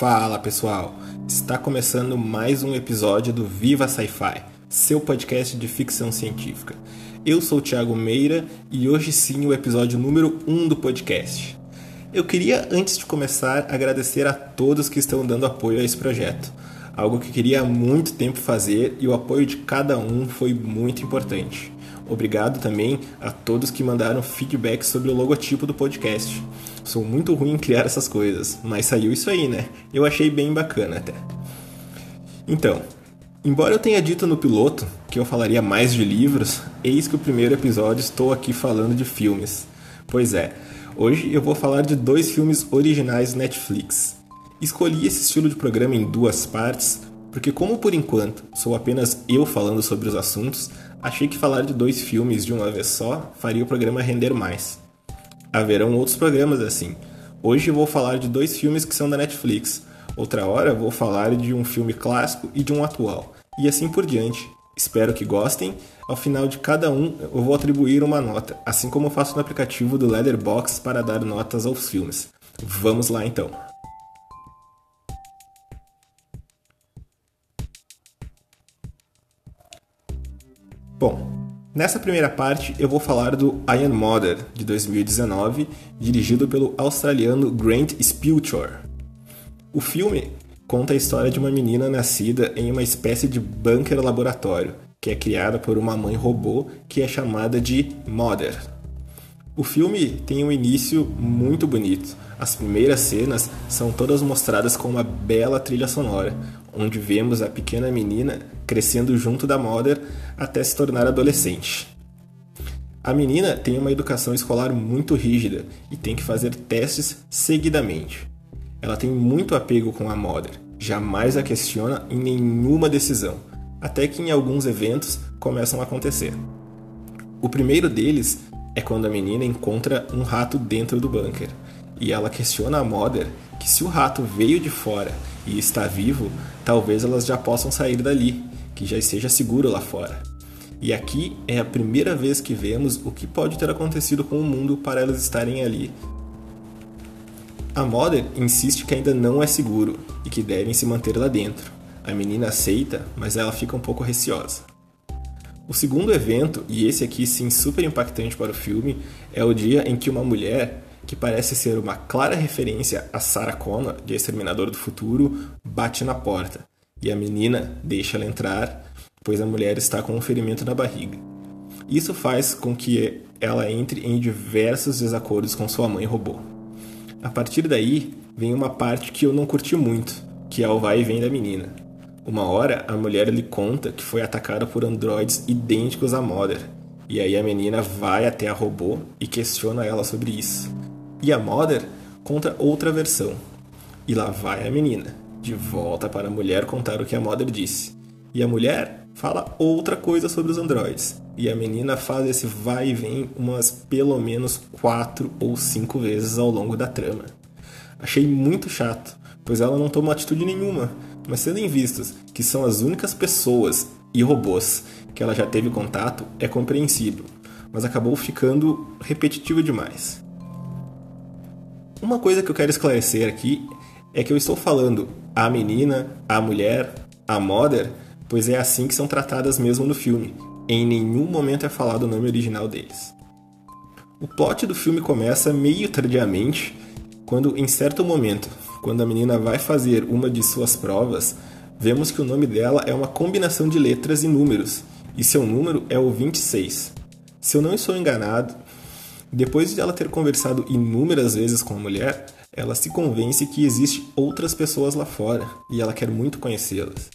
Fala pessoal, está começando mais um episódio do Viva Sci-Fi, seu podcast de ficção científica. Eu sou o Thiago Meira e hoje sim o episódio número 1 um do podcast. Eu queria, antes de começar, agradecer a todos que estão dando apoio a esse projeto. Algo que queria há muito tempo fazer e o apoio de cada um foi muito importante. Obrigado também a todos que mandaram feedback sobre o logotipo do podcast. Sou muito ruim em criar essas coisas, mas saiu isso aí, né? Eu achei bem bacana até. Então, embora eu tenha dito no piloto que eu falaria mais de livros, eis que o primeiro episódio estou aqui falando de filmes. Pois é, Hoje eu vou falar de dois filmes originais Netflix. Escolhi esse estilo de programa em duas partes porque, como por enquanto sou apenas eu falando sobre os assuntos, achei que falar de dois filmes de uma vez só faria o programa render mais. Haverão outros programas assim. Hoje vou falar de dois filmes que são da Netflix. Outra hora vou falar de um filme clássico e de um atual. E assim por diante. Espero que gostem. Ao final de cada um, eu vou atribuir uma nota, assim como faço no aplicativo do Leatherbox para dar notas aos filmes. Vamos lá então. Nessa primeira parte eu vou falar do Iron Mother de 2019, dirigido pelo australiano Grant Spilcher. O filme conta a história de uma menina nascida em uma espécie de bunker laboratório, que é criada por uma mãe robô que é chamada de Mother. O filme tem um início muito bonito. As primeiras cenas são todas mostradas com uma bela trilha sonora, onde vemos a pequena menina crescendo junto da Mother até se tornar adolescente. A menina tem uma educação escolar muito rígida e tem que fazer testes seguidamente. Ela tem muito apego com a Mother, jamais a questiona em nenhuma decisão, até que em alguns eventos começam a acontecer. O primeiro deles é quando a menina encontra um rato dentro do bunker e ela questiona a Mother que se o rato veio de fora e está vivo, talvez elas já possam sair dali, que já esteja seguro lá fora. E aqui é a primeira vez que vemos o que pode ter acontecido com o mundo para elas estarem ali, a Mother insiste que ainda não é seguro e que devem se manter lá dentro. A menina aceita, mas ela fica um pouco receosa. O segundo evento, e esse aqui sim super impactante para o filme, é o dia em que uma mulher, que parece ser uma clara referência a Sarah Connor, de Exterminador do Futuro, bate na porta. E a menina deixa ela entrar, pois a mulher está com um ferimento na barriga. Isso faz com que ela entre em diversos desacordos com sua mãe robô. A partir daí, vem uma parte que eu não curti muito, que é o vai e vem da menina. Uma hora, a mulher lhe conta que foi atacada por androides idênticos à Mother, e aí a menina vai até a robô e questiona ela sobre isso. E a Mother conta outra versão. E lá vai a menina, de volta para a mulher contar o que a Mother disse. E a mulher fala outra coisa sobre os androides. E a menina faz esse vai e vem umas pelo menos quatro ou cinco vezes ao longo da trama. Achei muito chato, pois ela não toma atitude nenhuma, mas sendo em vistas que são as únicas pessoas e robôs que ela já teve contato, é compreensível, mas acabou ficando repetitivo demais. Uma coisa que eu quero esclarecer aqui é que eu estou falando a menina, a mulher, a mother, pois é assim que são tratadas mesmo no filme, em nenhum momento é falado o nome original deles. O plot do filme começa meio tardiamente, quando em certo momento, quando a menina vai fazer uma de suas provas, vemos que o nome dela é uma combinação de letras e números, e seu número é o 26. Se eu não estou enganado, depois de ela ter conversado inúmeras vezes com a mulher, ela se convence que existem outras pessoas lá fora e ela quer muito conhecê-las.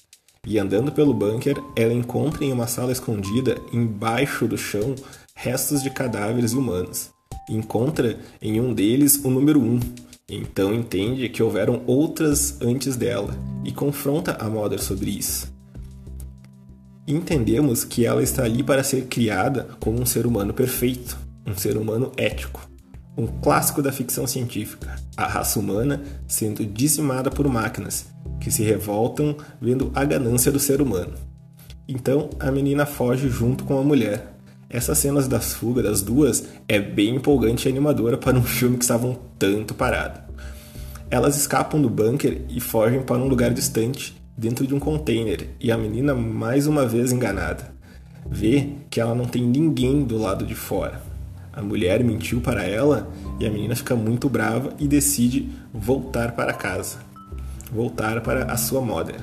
E andando pelo bunker, ela encontra em uma sala escondida, embaixo do chão, restos de cadáveres humanos. Encontra em um deles o número 1. Então entende que houveram outras antes dela e confronta a Mother sobre isso. Entendemos que ela está ali para ser criada como um ser humano perfeito, um ser humano ético. Um clássico da ficção científica, a raça humana sendo dizimada por máquinas que se revoltam vendo a ganância do ser humano. Então a menina foge junto com a mulher. Essas cenas das fugas das duas é bem empolgante e animadora para um filme que estavam tanto parado. Elas escapam do bunker e fogem para um lugar distante, dentro de um container, e a menina mais uma vez enganada. Vê que ela não tem ninguém do lado de fora. A mulher mentiu para ela e a menina fica muito brava e decide voltar para casa. Voltar para a sua mother.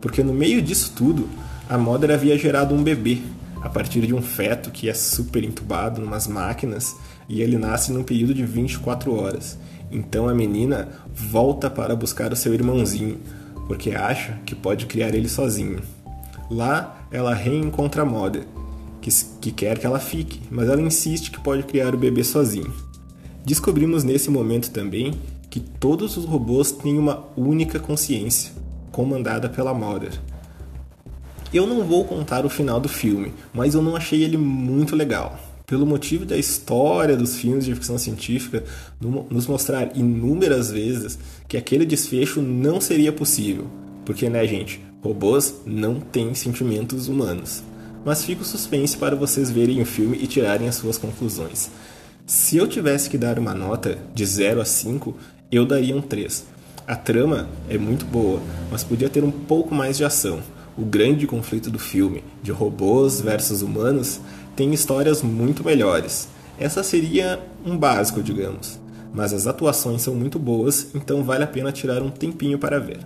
Porque no meio disso tudo, a mother havia gerado um bebê a partir de um feto que é super entubado em umas máquinas e ele nasce num período de 24 horas. Então a menina volta para buscar o seu irmãozinho, porque acha que pode criar ele sozinha. Lá ela reencontra a Mother, que, que quer que ela fique, mas ela insiste que pode criar o bebê sozinho. Descobrimos nesse momento também que todos os robôs têm uma única consciência, comandada pela Mother. Eu não vou contar o final do filme, mas eu não achei ele muito legal pelo motivo da história dos filmes de ficção científica nos mostrar inúmeras vezes que aquele desfecho não seria possível. Porque, né, gente, robôs não têm sentimentos humanos. Mas fica o suspense para vocês verem o filme e tirarem as suas conclusões. Se eu tivesse que dar uma nota de 0 a 5, eu daria um 3. A trama é muito boa, mas podia ter um pouco mais de ação. O grande conflito do filme, de robôs versus humanos, tem histórias muito melhores. Essa seria um básico, digamos. Mas as atuações são muito boas, então vale a pena tirar um tempinho para ver.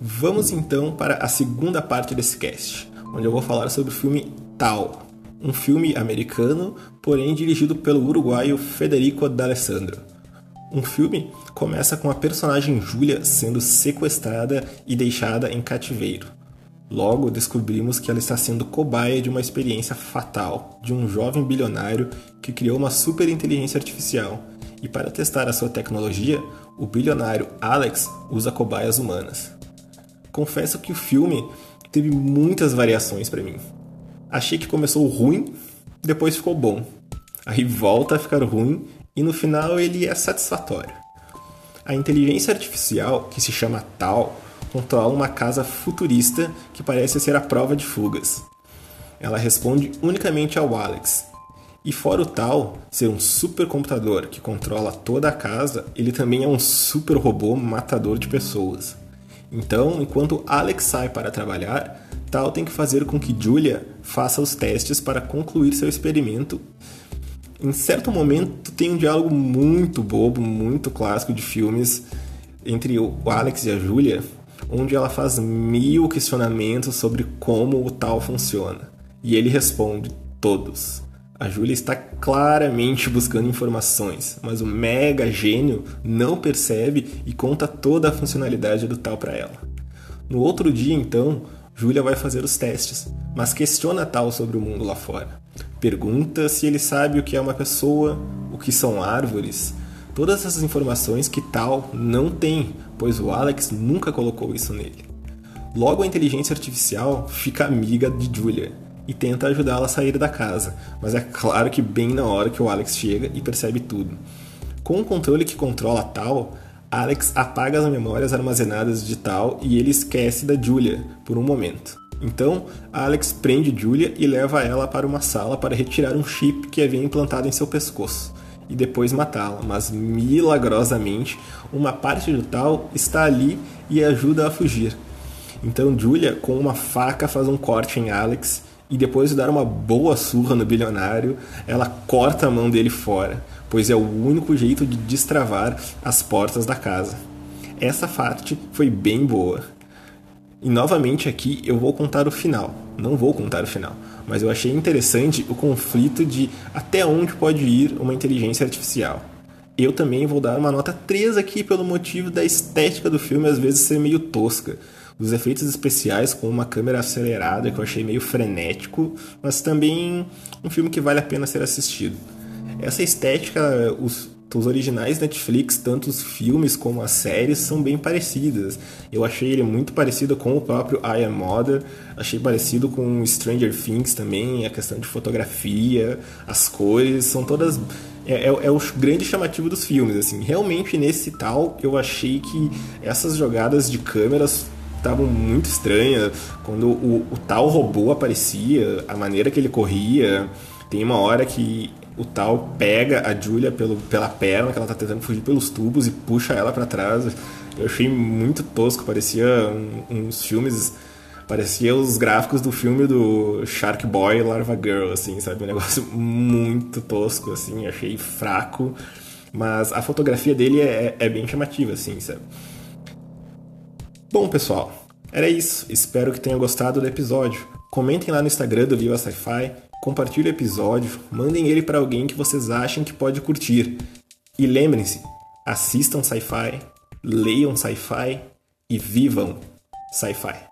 Vamos então para a segunda parte desse cast, onde eu vou falar sobre o filme Tal, um filme americano, porém dirigido pelo uruguaio Federico D'Alessandro. Um filme começa com a personagem Julia sendo sequestrada e deixada em cativeiro. Logo descobrimos que ela está sendo cobaia de uma experiência fatal de um jovem bilionário que criou uma super inteligência artificial. E para testar a sua tecnologia, o bilionário Alex usa cobaias humanas. Confesso que o filme teve muitas variações para mim achei que começou ruim, depois ficou bom. Aí volta a ficar ruim e no final ele é satisfatório. A inteligência artificial, que se chama Tal, controla uma casa futurista que parece ser a prova de fugas. Ela responde unicamente ao Alex. E fora o Tal ser um supercomputador que controla toda a casa, ele também é um super robô matador de pessoas. Então, enquanto Alex sai para trabalhar, Tal tem que fazer com que Julia faça os testes para concluir seu experimento. Em certo momento tem um diálogo muito bobo, muito clássico de filmes entre o Alex e a Julia, onde ela faz mil questionamentos sobre como o tal funciona. E ele responde todos. A Julia está claramente buscando informações, mas o mega gênio não percebe e conta toda a funcionalidade do tal para ela. No outro dia, então, Júlia vai fazer os testes, mas questiona Tal sobre o mundo lá fora. Pergunta se ele sabe o que é uma pessoa, o que são árvores, todas essas informações que Tal não tem, pois o Alex nunca colocou isso nele. Logo a inteligência artificial fica amiga de Julia e tenta ajudá-la a sair da casa, mas é claro que bem na hora que o Alex chega e percebe tudo. Com o controle que controla Tal, Alex apaga as memórias armazenadas de Tal e ele esquece da Julia por um momento. Então, Alex prende Julia e leva ela para uma sala para retirar um chip que havia implantado em seu pescoço e depois matá-la, mas milagrosamente uma parte do Tal está ali e ajuda a fugir. Então Julia, com uma faca, faz um corte em Alex e depois de dar uma boa surra no bilionário, ela corta a mão dele fora pois é o único jeito de destravar as portas da casa. Essa parte foi bem boa. E novamente aqui eu vou contar o final. Não vou contar o final, mas eu achei interessante o conflito de até onde pode ir uma inteligência artificial. Eu também vou dar uma nota 3 aqui pelo motivo da estética do filme às vezes ser meio tosca. Os efeitos especiais com uma câmera acelerada que eu achei meio frenético, mas também um filme que vale a pena ser assistido. Essa estética, os, os originais Netflix, tanto os filmes como as séries, são bem parecidas. Eu achei ele muito parecido com o próprio I Am Mother, achei parecido com Stranger Things também, a questão de fotografia, as cores, são todas. É, é, é o grande chamativo dos filmes, assim. Realmente nesse tal, eu achei que essas jogadas de câmeras estavam muito estranhas. Quando o, o tal robô aparecia, a maneira que ele corria. Tem uma hora que o tal pega a Julia pelo, pela perna, que ela tá tentando fugir pelos tubos e puxa ela para trás. Eu achei muito tosco, parecia uns filmes. Parecia os gráficos do filme do Shark Boy Larva Girl, assim, sabe? Um negócio muito tosco, assim, achei fraco. Mas a fotografia dele é, é bem chamativa, assim, sabe? Bom, pessoal, era isso. Espero que tenham gostado do episódio. Comentem lá no Instagram do Viva Sci-Fi, compartilhem o episódio, mandem ele para alguém que vocês achem que pode curtir. E lembrem-se, assistam sci-fi, leiam sci-fi e vivam sci-fi.